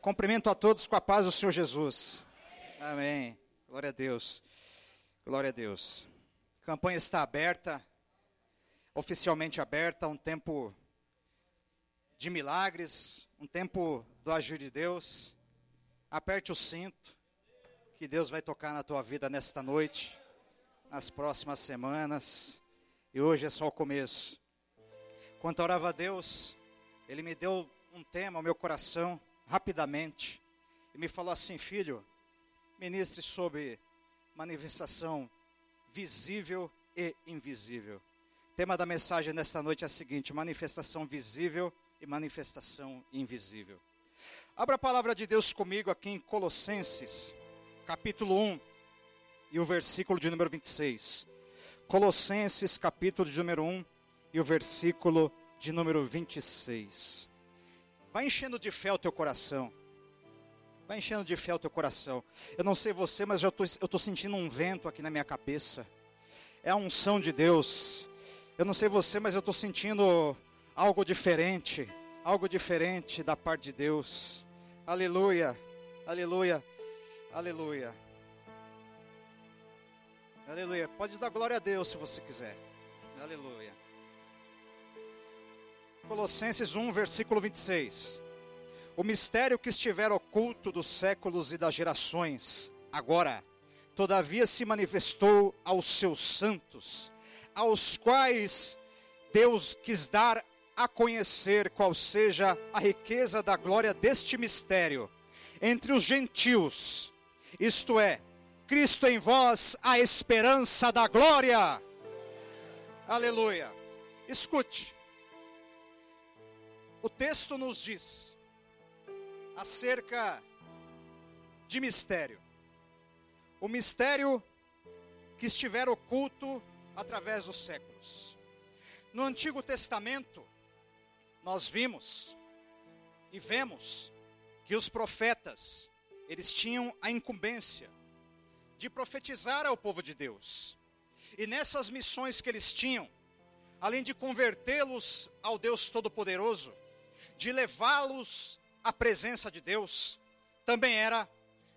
Cumprimento a todos com a paz do Senhor Jesus. Amém. Glória a Deus. Glória a Deus. A campanha está aberta, oficialmente aberta, um tempo de milagres, um tempo do agir de Deus. Aperte o cinto, que Deus vai tocar na tua vida nesta noite, nas próximas semanas. E hoje é só o começo. Quando orava a Deus, Ele me deu um tema ao meu coração rapidamente e me falou assim: Filho, ministre sobre manifestação visível e invisível. O tema da mensagem nesta noite é o seguinte: manifestação visível e manifestação invisível. Abra a palavra de Deus comigo aqui em Colossenses, capítulo 1, e o versículo de número 26. Colossenses, capítulo de número 1, e o versículo de número 26. Vai enchendo de fé o teu coração. Vai enchendo de fé o teu coração. Eu não sei você, mas eu estou sentindo um vento aqui na minha cabeça. É a unção de Deus. Eu não sei você, mas eu estou sentindo algo diferente. Algo diferente da parte de Deus. Aleluia. Aleluia. Aleluia. Aleluia. Pode dar glória a Deus se você quiser. Aleluia. Colossenses 1, versículo 26. O mistério que estiver oculto dos séculos e das gerações, agora, todavia se manifestou aos seus santos, aos quais Deus quis dar a conhecer qual seja a riqueza da glória deste mistério entre os gentios, isto é, Cristo em vós, a esperança da glória. Aleluia. Escute, o texto nos diz acerca de mistério. O mistério que estiver oculto através dos séculos. No Antigo Testamento, nós vimos e vemos que os profetas, eles tinham a incumbência de profetizar ao povo de Deus. E nessas missões que eles tinham, além de convertê-los ao Deus Todo-Poderoso, de levá-los à presença de Deus, também era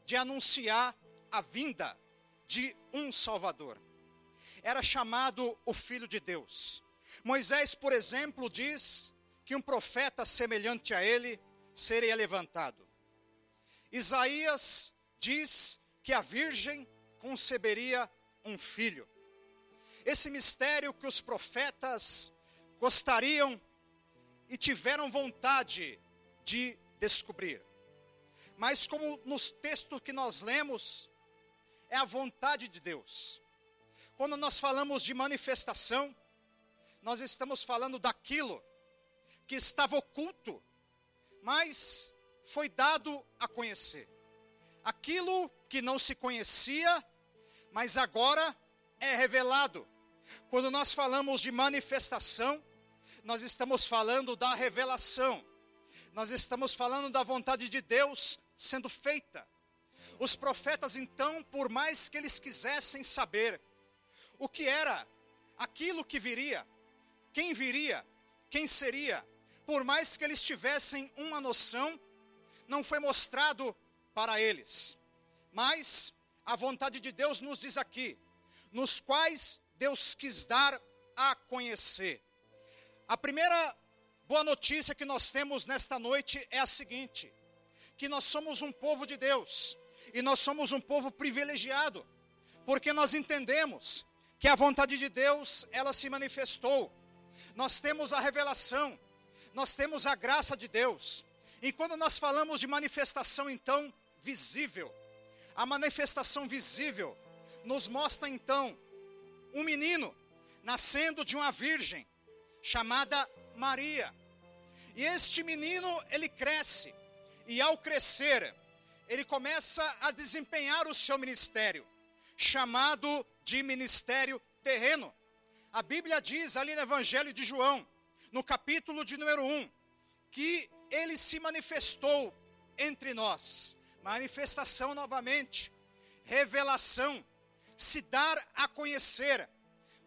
de anunciar a vinda de um Salvador. Era chamado o Filho de Deus. Moisés, por exemplo, diz que um profeta semelhante a ele seria levantado. Isaías diz que a virgem conceberia um filho. Esse mistério que os profetas gostariam e tiveram vontade de descobrir. Mas, como nos textos que nós lemos, é a vontade de Deus. Quando nós falamos de manifestação, nós estamos falando daquilo que estava oculto, mas foi dado a conhecer. Aquilo que não se conhecia, mas agora é revelado. Quando nós falamos de manifestação, nós estamos falando da revelação, nós estamos falando da vontade de Deus sendo feita. Os profetas, então, por mais que eles quisessem saber o que era aquilo que viria, quem viria, quem seria, por mais que eles tivessem uma noção, não foi mostrado para eles. Mas a vontade de Deus nos diz aqui, nos quais Deus quis dar a conhecer. A primeira boa notícia que nós temos nesta noite é a seguinte: que nós somos um povo de Deus e nós somos um povo privilegiado, porque nós entendemos que a vontade de Deus, ela se manifestou. Nós temos a revelação, nós temos a graça de Deus. E quando nós falamos de manifestação então visível, a manifestação visível nos mostra então um menino nascendo de uma virgem, chamada Maria. E este menino, ele cresce, e ao crescer, ele começa a desempenhar o seu ministério, chamado de ministério terreno. A Bíblia diz ali no Evangelho de João, no capítulo de número 1, que ele se manifestou entre nós. Manifestação novamente, revelação, se dar a conhecer.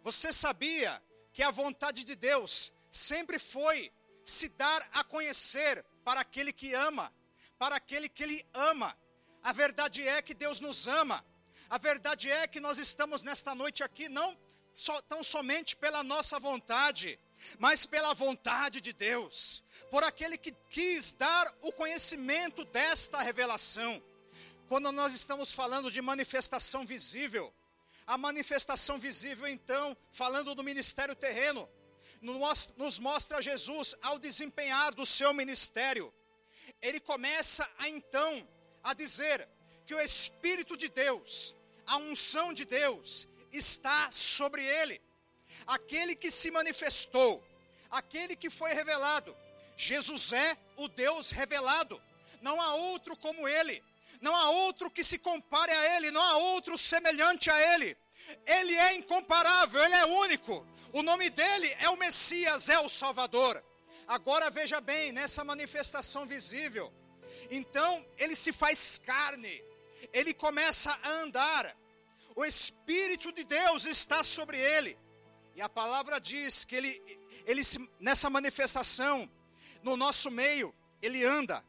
Você sabia que a vontade de Deus sempre foi se dar a conhecer para aquele que ama, para aquele que Ele ama. A verdade é que Deus nos ama. A verdade é que nós estamos nesta noite aqui não tão somente pela nossa vontade, mas pela vontade de Deus, por aquele que quis dar o conhecimento desta revelação. Quando nós estamos falando de manifestação visível, a manifestação visível, então, falando do ministério terreno, nos mostra Jesus ao desempenhar do seu ministério. Ele começa a então a dizer que o Espírito de Deus, a unção de Deus, está sobre ele. Aquele que se manifestou, aquele que foi revelado. Jesus é o Deus revelado. Não há outro como ele. Não há outro que se compare a ele, não há outro semelhante a ele. Ele é incomparável, ele é único. O nome dele é o Messias, é o Salvador. Agora veja bem, nessa manifestação visível, então ele se faz carne, ele começa a andar, o Espírito de Deus está sobre ele, e a palavra diz que ele, ele nessa manifestação, no nosso meio, ele anda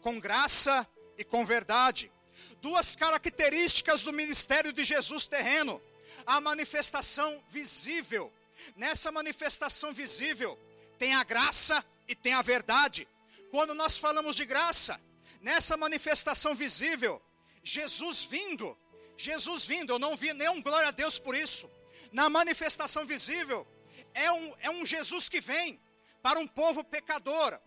com graça e com verdade. Duas características do ministério de Jesus terreno: a manifestação visível. Nessa manifestação visível, tem a graça e tem a verdade. Quando nós falamos de graça, nessa manifestação visível, Jesus vindo, Jesus vindo, eu não vi nenhum glória a Deus por isso. Na manifestação visível, é um, é um Jesus que vem para um povo pecador,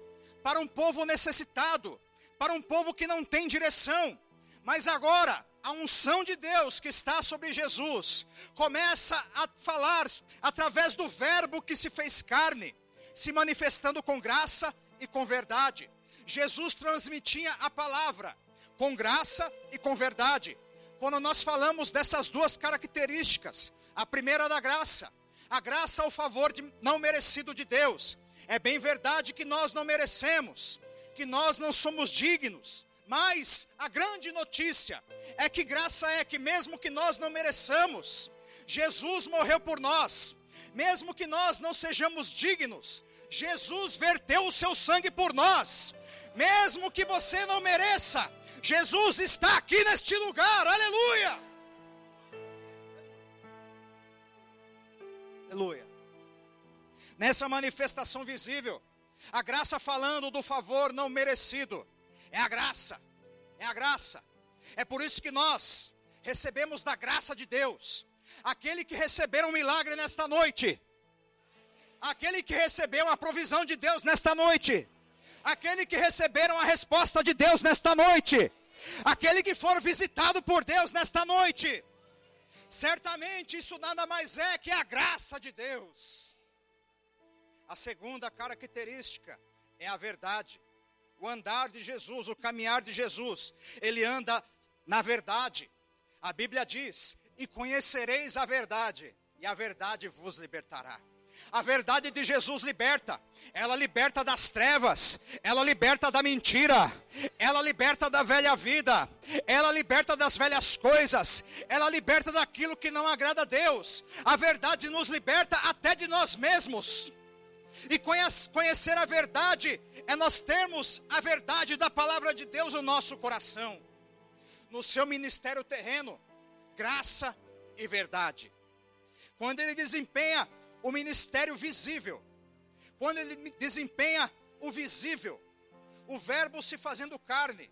para um povo necessitado, para um povo que não tem direção. Mas agora, a unção de Deus que está sobre Jesus começa a falar através do Verbo que se fez carne se manifestando com graça e com verdade. Jesus transmitia a palavra com graça e com verdade. Quando nós falamos dessas duas características, a primeira da graça, a graça ao favor de, não merecido de Deus. É bem verdade que nós não merecemos, que nós não somos dignos, mas a grande notícia é que graça é que mesmo que nós não mereçamos, Jesus morreu por nós mesmo que nós não sejamos dignos, Jesus verteu o seu sangue por nós, mesmo que você não mereça, Jesus está aqui neste lugar, aleluia! Aleluia. Nessa manifestação visível, a graça falando do favor não merecido, é a graça, é a graça. É por isso que nós recebemos da graça de Deus aquele que recebeu um milagre nesta noite, aquele que recebeu a provisão de Deus nesta noite, aquele que receberam a resposta de Deus nesta noite, aquele que for visitado por Deus nesta noite. Certamente isso nada mais é que a graça de Deus. A segunda característica é a verdade. O andar de Jesus, o caminhar de Jesus, ele anda na verdade. A Bíblia diz: e conhecereis a verdade, e a verdade vos libertará. A verdade de Jesus liberta, ela liberta das trevas, ela liberta da mentira, ela liberta da velha vida, ela liberta das velhas coisas, ela liberta daquilo que não agrada a Deus. A verdade nos liberta até de nós mesmos. E conhecer a verdade é nós termos a verdade da palavra de Deus no nosso coração. No seu ministério terreno, graça e verdade. Quando ele desempenha o ministério visível, quando ele desempenha o visível, o Verbo se fazendo carne,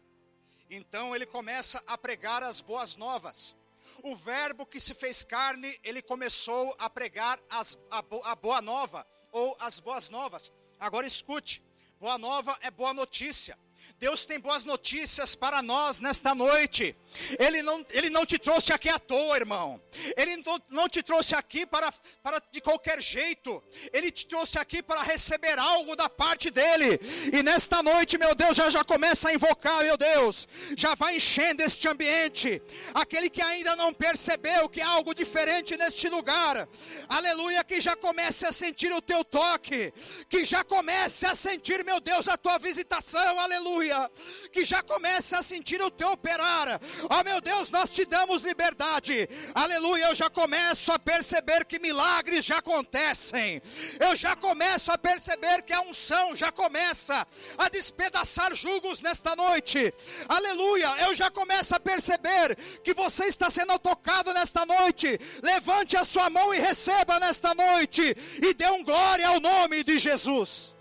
então ele começa a pregar as boas novas. O Verbo que se fez carne, ele começou a pregar as, a, a boa nova, ou as boas novas. Agora escute: boa nova é boa notícia. Deus tem boas notícias para nós nesta noite. Ele não, ele não te trouxe aqui à toa, irmão. Ele não, te trouxe aqui para, para de qualquer jeito. Ele te trouxe aqui para receber algo da parte dele. E nesta noite, meu Deus, já, já começa a invocar, meu Deus. Já vai enchendo este ambiente. Aquele que ainda não percebeu que há algo diferente neste lugar. Aleluia, que já comece a sentir o teu toque. Que já comece a sentir, meu Deus, a tua visitação. Aleluia aleluia, que já começa a sentir o teu operar. Ó oh, meu Deus, nós te damos liberdade, aleluia. Eu já começo a perceber que milagres já acontecem, eu já começo a perceber que a unção já começa a despedaçar julgos nesta noite, aleluia. Eu já começo a perceber que você está sendo tocado nesta noite. Levante a sua mão e receba nesta noite, e dê um glória ao nome de Jesus.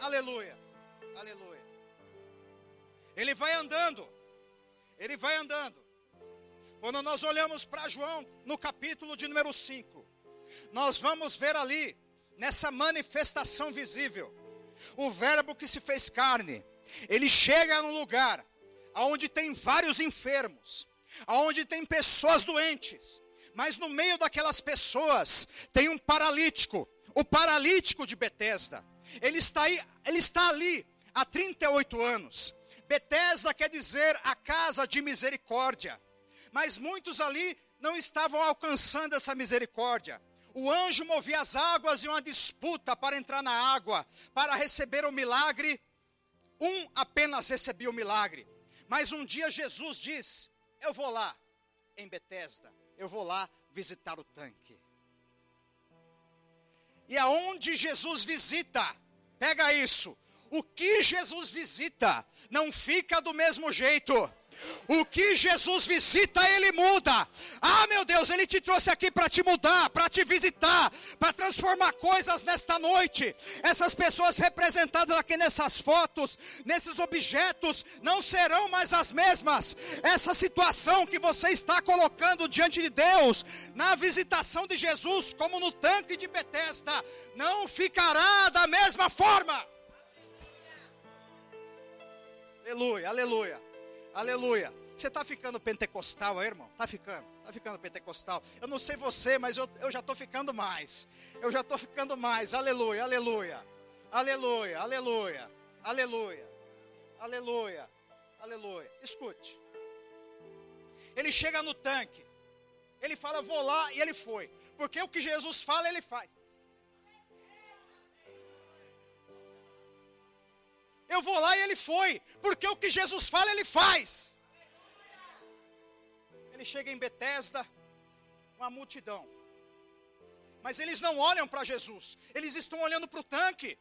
Aleluia. Ele vai andando, ele vai andando. Quando nós olhamos para João, no capítulo de número 5, nós vamos ver ali, nessa manifestação visível, o Verbo que se fez carne. Ele chega num lugar onde tem vários enfermos, onde tem pessoas doentes, mas no meio daquelas pessoas tem um paralítico, o paralítico de Betesda. Ele está, aí, ele está ali há 38 anos. Betesda quer dizer a casa de misericórdia. Mas muitos ali não estavam alcançando essa misericórdia. O anjo movia as águas e uma disputa para entrar na água, para receber o milagre. Um apenas recebia o milagre. Mas um dia Jesus diz: Eu vou lá em Betesda, eu vou lá visitar o tanque. E aonde Jesus visita, pega isso, o que Jesus visita não fica do mesmo jeito. O que Jesus visita, Ele muda. Ah, meu Deus, Ele te trouxe aqui para te mudar, para te visitar, para transformar coisas nesta noite. Essas pessoas representadas aqui nessas fotos, nesses objetos, não serão mais as mesmas. Essa situação que você está colocando diante de Deus, na visitação de Jesus, como no tanque de Betesda, não ficará da mesma forma. Aleluia, aleluia. Aleluia. Você está ficando pentecostal aí, irmão? Está ficando, está ficando pentecostal. Eu não sei você, mas eu, eu já estou ficando mais. Eu já estou ficando mais. Aleluia, aleluia. Aleluia, aleluia. Aleluia. Aleluia. Aleluia. Escute. Ele chega no tanque. Ele fala, vou lá, e ele foi. Porque o que Jesus fala, ele faz. Eu vou lá e ele foi, porque o que Jesus fala, ele faz. Ele chega em Betesda, uma multidão. Mas eles não olham para Jesus, eles estão olhando para o tanque.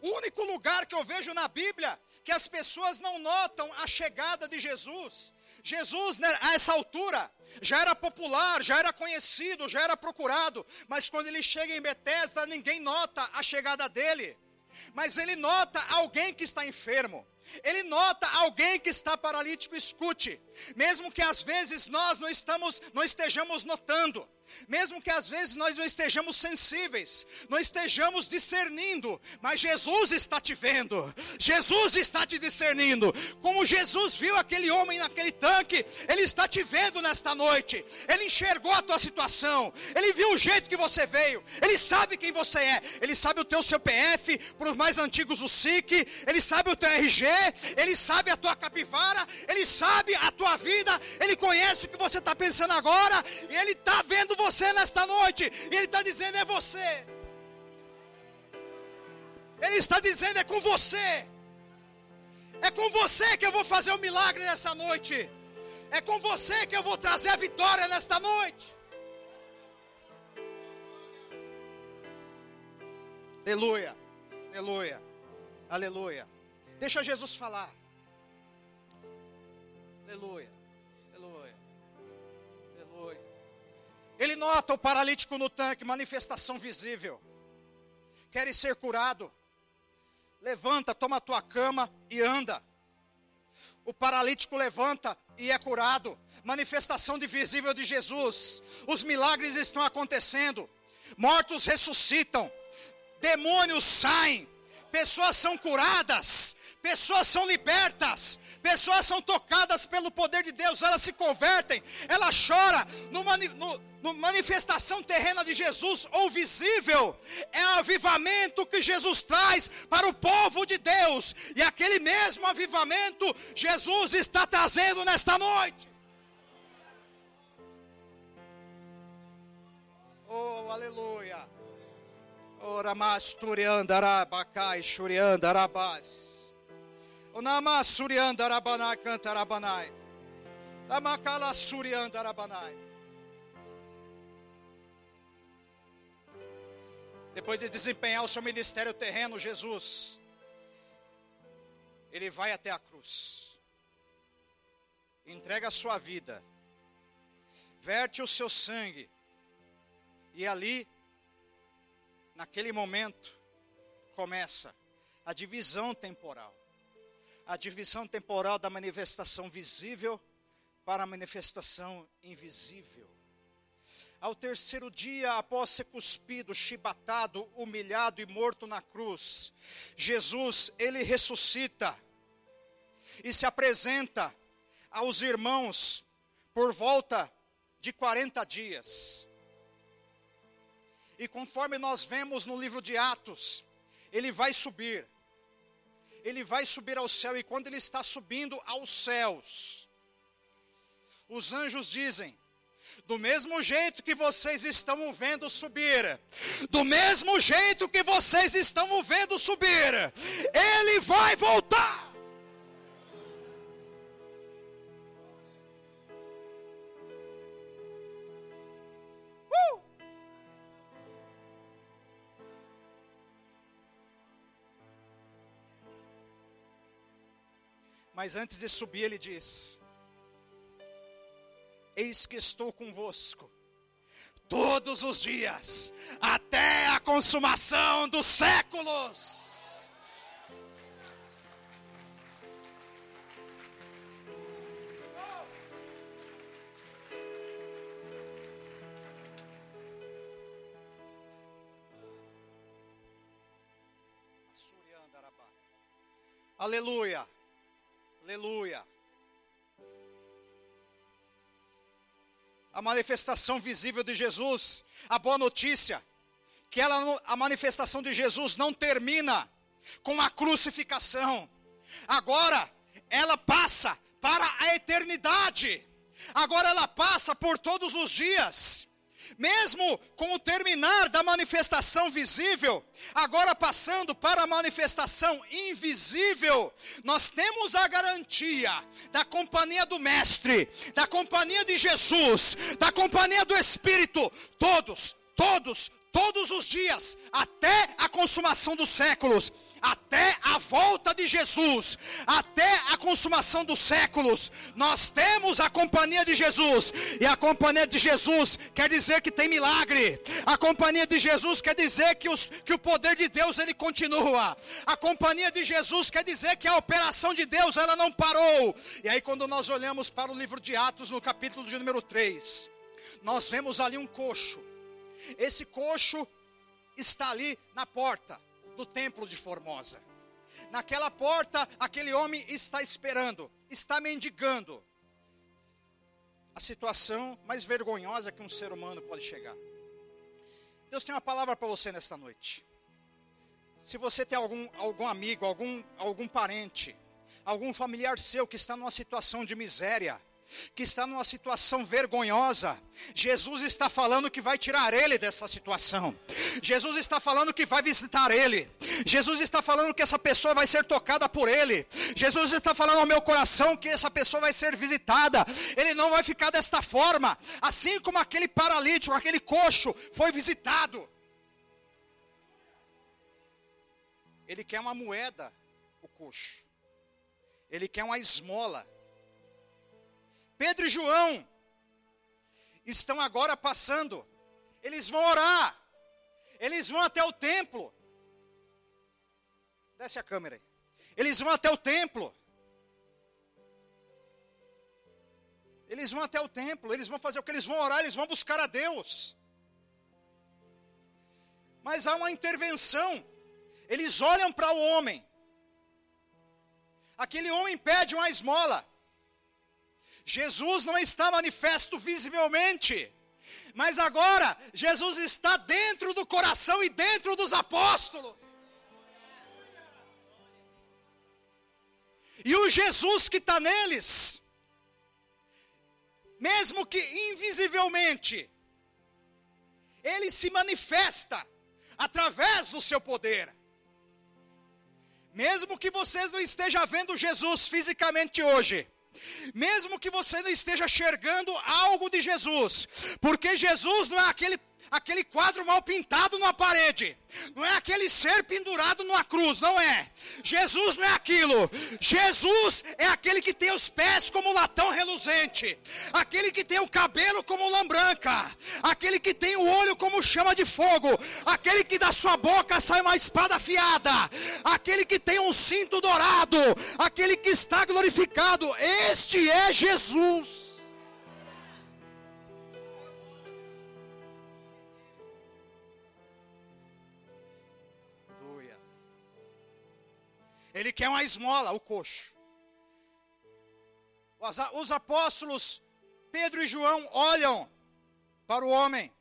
O único lugar que eu vejo na Bíblia que as pessoas não notam a chegada de Jesus. Jesus, né, a essa altura, já era popular, já era conhecido, já era procurado, mas quando ele chega em Betesda, ninguém nota a chegada dele mas ele nota alguém que está enfermo. Ele nota alguém que está paralítico, escute. Mesmo que às vezes nós não estamos, não estejamos notando, mesmo que às vezes nós não estejamos sensíveis, não estejamos discernindo, mas Jesus está te vendo, Jesus está te discernindo. Como Jesus viu aquele homem naquele tanque, Ele está te vendo nesta noite, Ele enxergou a tua situação, Ele viu o jeito que você veio, Ele sabe quem você é, Ele sabe o teu CPF, para os mais antigos o SIC, Ele sabe o teu RG, Ele sabe a tua capivara, Ele sabe a tua vida, Ele conhece o que você está pensando agora, e Ele está vendo você nesta noite. E Ele está dizendo: é você. Ele está dizendo: é com você. É com você que eu vou fazer o milagre nessa noite. É com você que eu vou trazer a vitória nesta noite. Aleluia, aleluia, aleluia. Deixa Jesus falar. Aleluia. Ele nota o paralítico no tanque, manifestação visível. Queres ser curado? Levanta, toma a tua cama e anda. O paralítico levanta e é curado. Manifestação de visível de Jesus. Os milagres estão acontecendo. Mortos ressuscitam. Demônios saem. Pessoas são curadas pessoas são libertas, pessoas são tocadas pelo poder de Deus, elas se convertem, ela chora no, no manifestação terrena de Jesus ou visível, é o avivamento que Jesus traz para o povo de Deus, e aquele mesmo avivamento Jesus está trazendo nesta noite. Oh, aleluia. Ora, mas turiandarabacai, churiandarabás. Onama Suriandarabanai Cantarabanai. Amakala Suriandarabanai. Depois de desempenhar o seu ministério terreno, Jesus, ele vai até a cruz, entrega a sua vida, verte o seu sangue, e ali, naquele momento, começa a divisão temporal a divisão temporal da manifestação visível para a manifestação invisível. Ao terceiro dia, após ser cuspido, chibatado, humilhado e morto na cruz, Jesus, ele ressuscita e se apresenta aos irmãos por volta de 40 dias. E conforme nós vemos no livro de Atos, ele vai subir. Ele vai subir ao céu e quando ele está subindo aos céus, os anjos dizem: do mesmo jeito que vocês estão o vendo subir, do mesmo jeito que vocês estão o vendo subir, ele vai voltar. Mas antes de subir, ele diz: Eis que estou convosco todos os dias, até a consumação dos séculos. Aleluia, aleluia. a manifestação visível de Jesus, a boa notícia, que ela, a manifestação de Jesus não termina com a crucificação, agora ela passa para a eternidade, agora ela passa por todos os dias mesmo com o terminar da manifestação visível, agora passando para a manifestação invisível, nós temos a garantia da companhia do Mestre, da companhia de Jesus, da companhia do Espírito, todos, todos, todos os dias, até a consumação dos séculos até a volta de Jesus, até a consumação dos séculos, nós temos a companhia de Jesus, e a companhia de Jesus quer dizer que tem milagre, a companhia de Jesus quer dizer que, os, que o poder de Deus ele continua, a companhia de Jesus quer dizer que a operação de Deus ela não parou, e aí quando nós olhamos para o livro de Atos, no capítulo de número 3, nós vemos ali um coxo, esse coxo está ali na porta, do templo de Formosa. Naquela porta, aquele homem está esperando, está mendigando. A situação mais vergonhosa que um ser humano pode chegar. Deus tem uma palavra para você nesta noite. Se você tem algum, algum amigo, algum, algum parente, algum familiar seu que está numa situação de miséria, que está numa situação vergonhosa, Jesus está falando que vai tirar ele dessa situação. Jesus está falando que vai visitar ele. Jesus está falando que essa pessoa vai ser tocada por ele. Jesus está falando ao meu coração que essa pessoa vai ser visitada. Ele não vai ficar desta forma, assim como aquele paralítico, aquele coxo foi visitado. Ele quer uma moeda, o coxo. Ele quer uma esmola. Pedro e João estão agora passando. Eles vão orar. Eles vão até o templo. Desce a câmera aí. Eles vão até o templo. Eles vão até o templo, eles vão fazer o que eles vão orar, eles vão buscar a Deus. Mas há uma intervenção. Eles olham para o homem. Aquele homem pede uma esmola. Jesus não está manifesto visivelmente, mas agora Jesus está dentro do coração e dentro dos apóstolos. E o Jesus que está neles, mesmo que invisivelmente, ele se manifesta através do seu poder. Mesmo que vocês não estejam vendo Jesus fisicamente hoje, mesmo que você não esteja enxergando algo de Jesus, porque Jesus não é aquele aquele quadro mal pintado numa parede, não é aquele ser pendurado numa cruz, não é. Jesus não é aquilo. Jesus é aquele que tem os pés como latão reluzente, aquele que tem o cabelo como lã branca, aquele que tem o olho como chama de fogo, aquele que da sua boca sai uma espada afiada, aquele que tem um cinto dourado, aquele que está glorificado. Este é Jesus. Ele quer uma esmola, o coxo. Os apóstolos Pedro e João olham para o homem.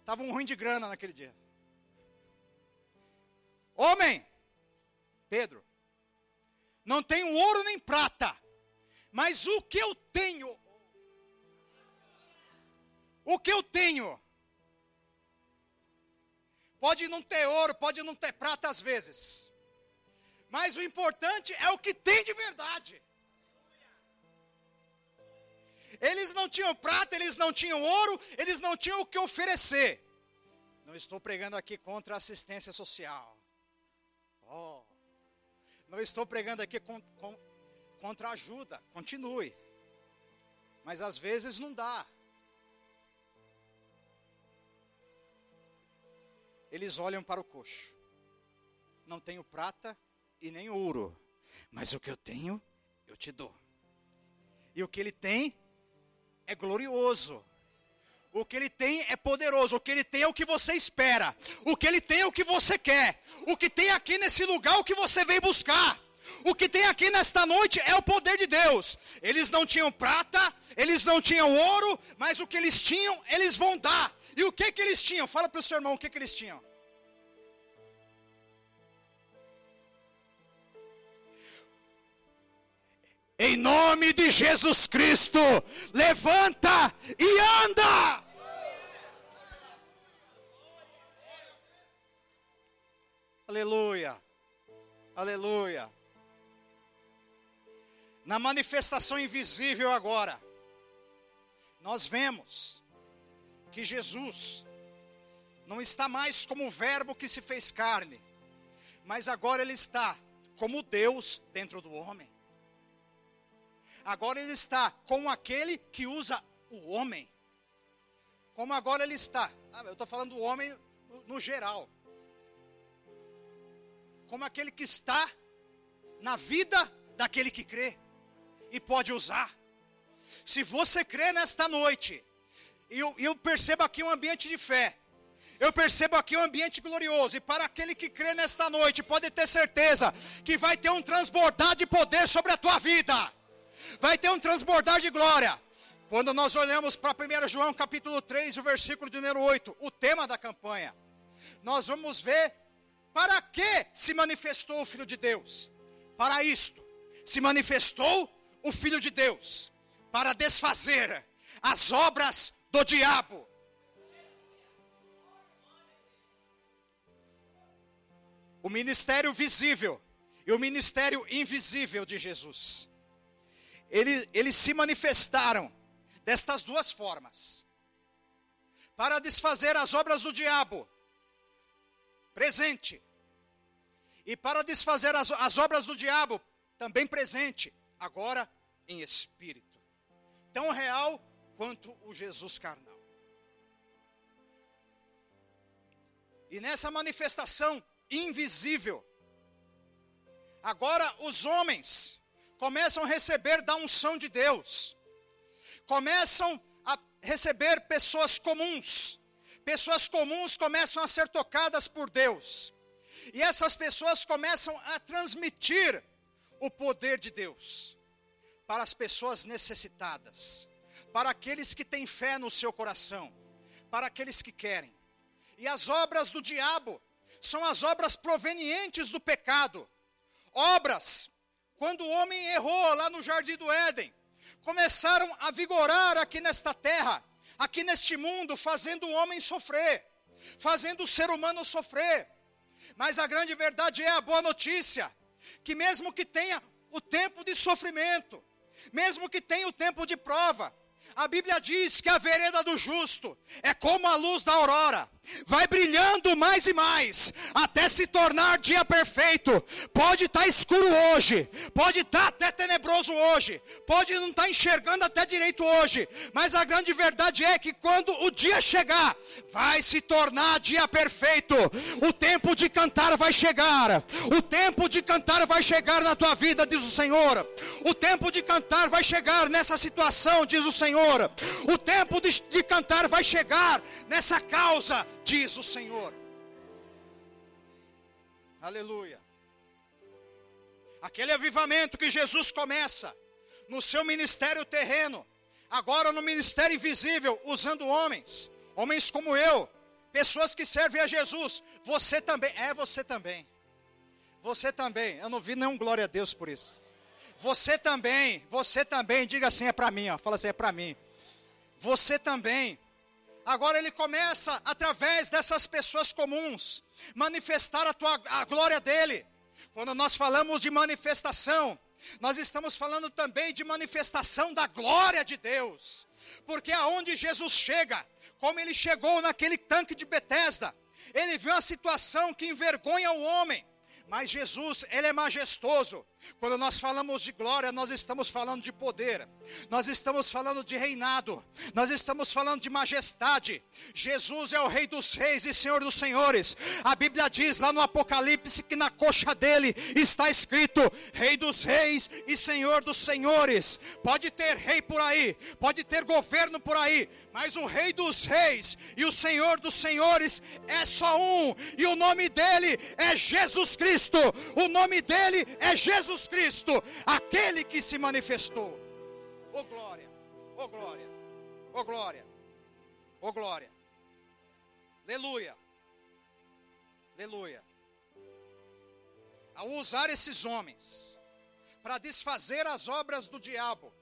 Estavam ruim de grana naquele dia. Homem, Pedro, não tenho ouro nem prata, mas o que eu tenho, o que eu tenho, Pode não ter ouro, pode não ter prata às vezes. Mas o importante é o que tem de verdade. Eles não tinham prata, eles não tinham ouro, eles não tinham o que oferecer. Não estou pregando aqui contra a assistência social. Oh, não estou pregando aqui com, com, contra ajuda. Continue. Mas às vezes não dá. Eles olham para o coxo. Não tenho prata e nem ouro, mas o que eu tenho, eu te dou. E o que ele tem é glorioso. O que ele tem é poderoso. O que ele tem é o que você espera. O que ele tem é o que você quer. O que tem aqui nesse lugar é o que você vem buscar. O que tem aqui nesta noite é o poder de Deus. Eles não tinham prata, eles não tinham ouro, mas o que eles tinham, eles vão dar. E o que que eles tinham? Fala para o seu irmão o que que eles tinham. Em nome de Jesus Cristo, levanta e anda. Aleluia. Aleluia. Na manifestação invisível agora, nós vemos que Jesus não está mais como o Verbo que se fez carne, mas agora ele está como Deus dentro do homem. Agora ele está como aquele que usa o homem. Como agora ele está. Ah, eu estou falando do homem no, no geral. Como aquele que está na vida daquele que crê e pode usar. Se você crê nesta noite, e eu, eu percebo aqui um ambiente de fé. Eu percebo aqui um ambiente glorioso. E para aquele que crê nesta noite, pode ter certeza que vai ter um transbordar de poder sobre a tua vida. Vai ter um transbordar de glória. Quando nós olhamos para 1 João capítulo 3, o versículo de número 8, o tema da campanha, nós vamos ver para que se manifestou o Filho de Deus. Para isto, se manifestou o Filho de Deus, para desfazer as obras do diabo. O ministério visível e o ministério invisível de Jesus. Eles, eles se manifestaram destas duas formas. Para desfazer as obras do diabo, presente. E para desfazer as, as obras do diabo, também presente, agora em espírito. Tão real quanto o Jesus carnal. E nessa manifestação invisível, agora os homens começam a receber da unção de Deus, começam a receber pessoas comuns, pessoas comuns começam a ser tocadas por Deus, e essas pessoas começam a transmitir o poder de Deus para as pessoas necessitadas para aqueles que têm fé no seu coração, para aqueles que querem. E as obras do diabo são as obras provenientes do pecado. Obras, quando o homem errou lá no jardim do Éden, começaram a vigorar aqui nesta terra, aqui neste mundo, fazendo o homem sofrer, fazendo o ser humano sofrer. Mas a grande verdade é a boa notícia, que mesmo que tenha o tempo de sofrimento, mesmo que tenha o tempo de prova, a Bíblia diz que a vereda do justo é como a luz da aurora, vai brilhando mais e mais, até se tornar dia perfeito. Pode estar tá escuro hoje, pode estar tá até tenebroso hoje, pode não estar tá enxergando até direito hoje, mas a grande verdade é que quando o dia chegar, vai se tornar dia perfeito. O tempo de cantar vai chegar, o tempo de cantar vai chegar na tua vida, diz o Senhor. O tempo de cantar vai chegar nessa situação, diz o Senhor. O tempo de, de cantar vai chegar nessa causa diz o Senhor. Aleluia. Aquele avivamento que Jesus começa no seu ministério terreno, agora no ministério invisível, usando homens, homens como eu, pessoas que servem a Jesus. Você também, é você também. Você também. Eu não vi nenhum glória a Deus por isso. Você também, você também, diga assim, é para mim, ó. Fala assim, é para mim. Você também Agora ele começa, através dessas pessoas comuns, manifestar a, tua, a glória dele. Quando nós falamos de manifestação, nós estamos falando também de manifestação da glória de Deus. Porque aonde Jesus chega, como ele chegou naquele tanque de Betesda, ele viu uma situação que envergonha o homem. Mas Jesus, ele é majestoso. Quando nós falamos de glória, nós estamos falando de poder, nós estamos falando de reinado, nós estamos falando de majestade. Jesus é o Rei dos Reis e Senhor dos Senhores. A Bíblia diz lá no Apocalipse que na coxa dele está escrito Rei dos Reis e Senhor dos Senhores. Pode ter rei por aí, pode ter governo por aí, mas o Rei dos Reis e o Senhor dos Senhores é só um, e o nome dele é Jesus Cristo. O nome dele é Jesus Jesus Cristo, aquele que se manifestou. Oh glória, oh glória, oh glória, oh glória. Aleluia, aleluia. Ao usar esses homens para desfazer as obras do diabo,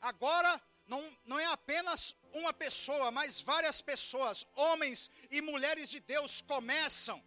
agora não, não é apenas uma pessoa, mas várias pessoas, homens e mulheres de Deus, começam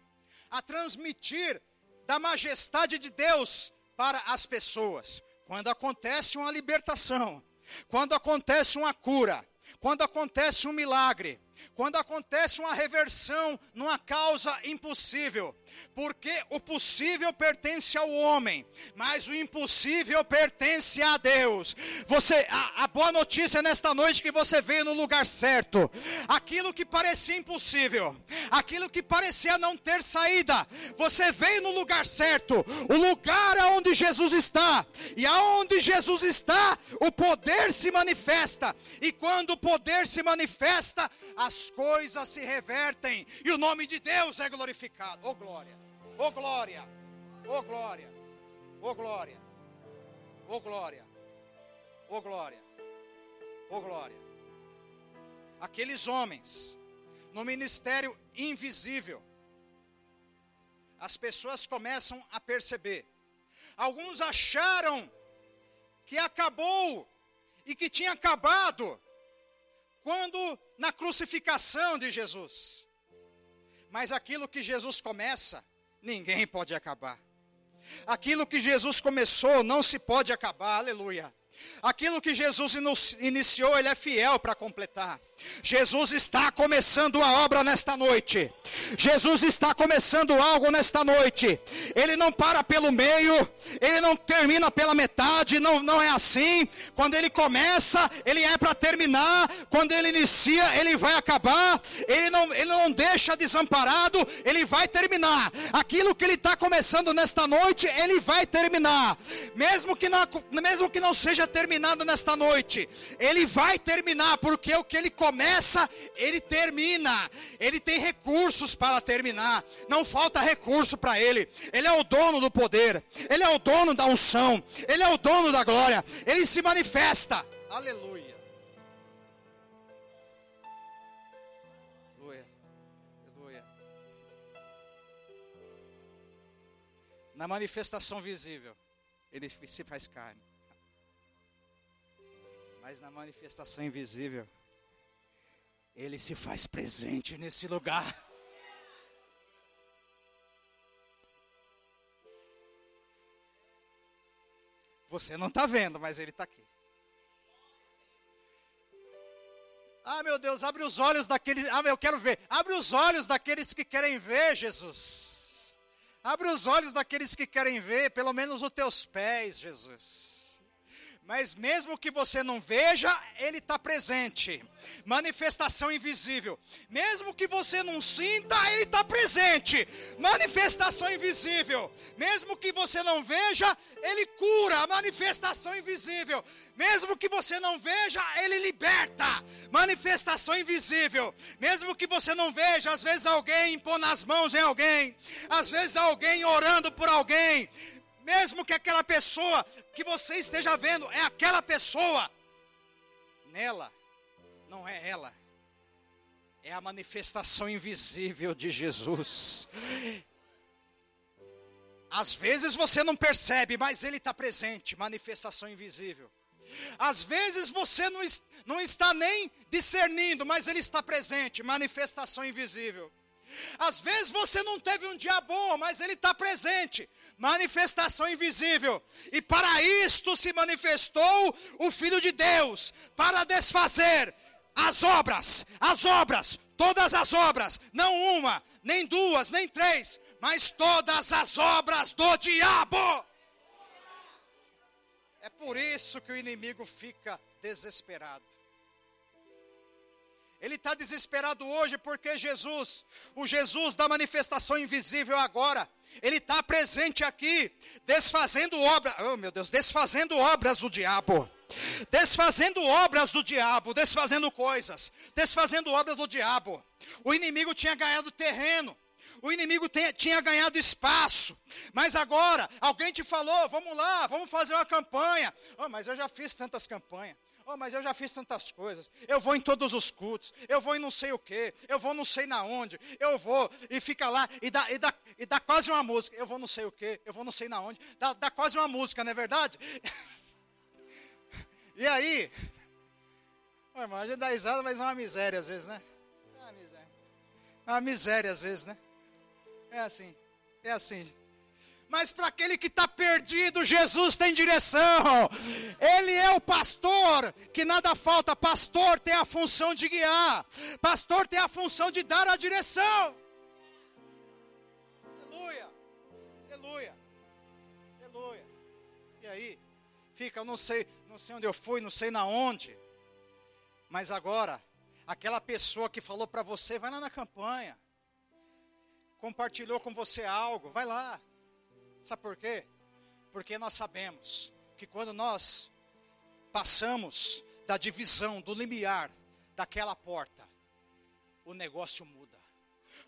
a transmitir da majestade de Deus para as pessoas. Quando acontece uma libertação, quando acontece uma cura, quando acontece um milagre, quando acontece uma reversão numa causa impossível, porque o possível pertence ao homem, mas o impossível pertence a Deus. Você, a, a, boa notícia nesta noite que você veio no lugar certo. Aquilo que parecia impossível, aquilo que parecia não ter saída, você veio no lugar certo. O lugar aonde Jesus está. E aonde Jesus está, o poder se manifesta. E quando o poder se manifesta, as coisas se revertem e o nome de Deus é glorificado. Oh glória, oh glória, oh glória, oh glória, oh glória, oh glória, oh glória. Aqueles homens no ministério invisível, as pessoas começam a perceber. Alguns acharam que acabou e que tinha acabado quando na crucificação de Jesus. Mas aquilo que Jesus começa, ninguém pode acabar. Aquilo que Jesus começou não se pode acabar, aleluia. Aquilo que Jesus iniciou, Ele é fiel para completar. Jesus está começando a obra nesta noite. Jesus está começando algo nesta noite. Ele não para pelo meio, ele não termina pela metade, não, não é assim. Quando ele começa, ele é para terminar. Quando ele inicia, ele vai acabar. Ele não, ele não deixa desamparado, ele vai terminar. Aquilo que ele está começando nesta noite, ele vai terminar. Mesmo que, não, mesmo que não seja terminado nesta noite, ele vai terminar, porque o que ele começa ele termina. Ele tem recursos para terminar. Não falta recurso para ele. Ele é o dono do poder. Ele é o dono da unção. Ele é o dono da glória. Ele se manifesta. Aleluia. Aleluia. Aleluia. Na manifestação visível, ele se faz carne. Mas na manifestação invisível, ele se faz presente nesse lugar. Você não está vendo, mas ele está aqui. Ah, meu Deus, abre os olhos daqueles. Ah, eu quero ver. Abre os olhos daqueles que querem ver, Jesus. Abre os olhos daqueles que querem ver, pelo menos os teus pés, Jesus. Mas mesmo que você não veja, Ele está presente. Manifestação invisível. Mesmo que você não sinta, Ele está presente. Manifestação invisível. Mesmo que você não veja, Ele cura. Manifestação invisível. Mesmo que você não veja, Ele liberta. Manifestação invisível. Mesmo que você não veja, às vezes alguém impõe as mãos em alguém. Às vezes alguém orando por alguém mesmo que aquela pessoa que você esteja vendo é aquela pessoa, nela não é ela, é a manifestação invisível de Jesus. Às vezes você não percebe, mas Ele está presente manifestação invisível. Às vezes você não, não está nem discernindo, mas Ele está presente manifestação invisível. Às vezes você não teve um dia bom, mas Ele está presente manifestação invisível. E para isto se manifestou o Filho de Deus, para desfazer as obras, as obras, todas as obras, não uma, nem duas, nem três, mas todas as obras do diabo. É por isso que o inimigo fica desesperado. Ele está desesperado hoje porque Jesus, o Jesus da manifestação invisível agora, ele está presente aqui, desfazendo obras, oh meu Deus, desfazendo obras do diabo. Desfazendo obras do diabo, desfazendo coisas, desfazendo obras do diabo. O inimigo tinha ganhado terreno, o inimigo tem, tinha ganhado espaço, mas agora alguém te falou: vamos lá, vamos fazer uma campanha. Oh, mas eu já fiz tantas campanhas. Oh, mas eu já fiz tantas coisas. Eu vou em todos os cultos. Eu vou em não sei o que. Eu vou não sei na onde. Eu vou e fica lá e dá, e dá, e dá quase uma música. Eu vou não sei o que. Eu vou não sei na onde. Dá, dá quase uma música, não é verdade? e aí? Oh, irmão, a gente dá risada, mas é uma miséria às vezes, né? É uma miséria. É uma miséria às vezes, né? É assim. É assim. Mas para aquele que está perdido, Jesus tem direção. Ele é o pastor, que nada falta. Pastor tem a função de guiar. Pastor tem a função de dar a direção. Aleluia. Aleluia. Aleluia. E aí, fica, eu não sei, não sei onde eu fui, não sei na onde. Mas agora, aquela pessoa que falou para você, vai lá na campanha. Compartilhou com você algo, vai lá. Sabe por quê? Porque nós sabemos que quando nós passamos da divisão, do limiar daquela porta, o negócio muda.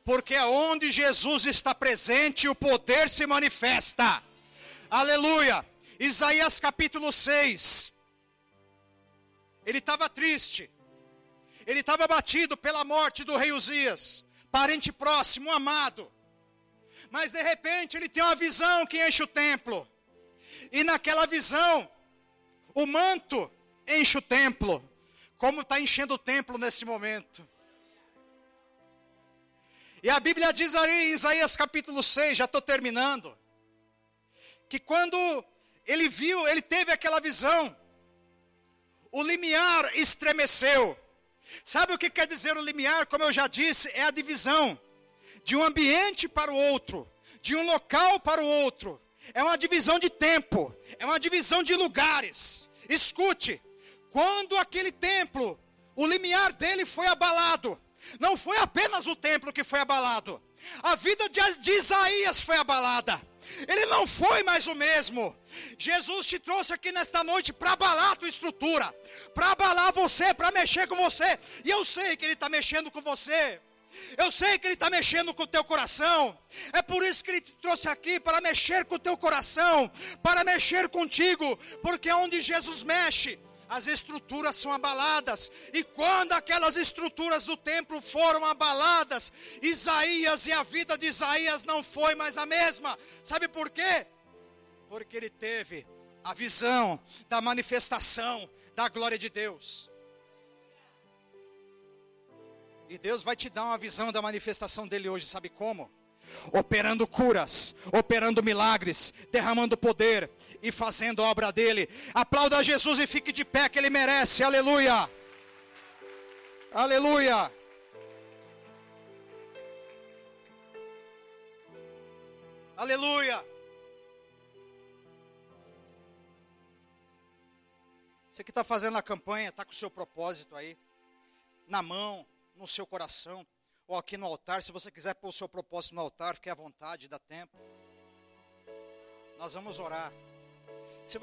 Porque onde Jesus está presente, o poder se manifesta. Aleluia. Isaías capítulo 6. Ele estava triste. Ele estava batido pela morte do rei Uzias, parente próximo, amado. Mas de repente ele tem uma visão que enche o templo. E naquela visão, o manto enche o templo. Como está enchendo o templo nesse momento. E a Bíblia diz aí em Isaías capítulo 6, já estou terminando, que quando ele viu, ele teve aquela visão, o limiar estremeceu. Sabe o que quer dizer o limiar? Como eu já disse, é a divisão de um ambiente para o outro, de um local para o outro. É uma divisão de tempo, é uma divisão de lugares. Escute, quando aquele templo, o limiar dele foi abalado, não foi apenas o templo que foi abalado, a vida de, Isaías foi abalada. Ele não foi mais o mesmo. Jesus te trouxe aqui nesta noite para abalar a tua estrutura, para abalar você, para mexer com você. E eu sei que Ele está mexendo com você. Eu sei que Ele está mexendo com o teu coração. É por isso que Ele te trouxe aqui para mexer com o teu coração, para mexer contigo, porque onde Jesus mexe, as estruturas são abaladas. E quando aquelas estruturas do templo foram abaladas, Isaías e a vida de Isaías não foi mais a mesma. Sabe por quê? Porque ele teve a visão da manifestação da glória de Deus. E Deus vai te dar uma visão da manifestação dele hoje, sabe como? operando curas, operando milagres, derramando poder e fazendo a obra dele. Aplauda Jesus e fique de pé que ele merece. Aleluia. Aleluia. Aleluia. Você que está fazendo a campanha, está com o seu propósito aí, na mão, no seu coração, ou aqui no altar. Se você quiser pôr o seu propósito no altar, fique à vontade, dá tempo. Nós vamos orar.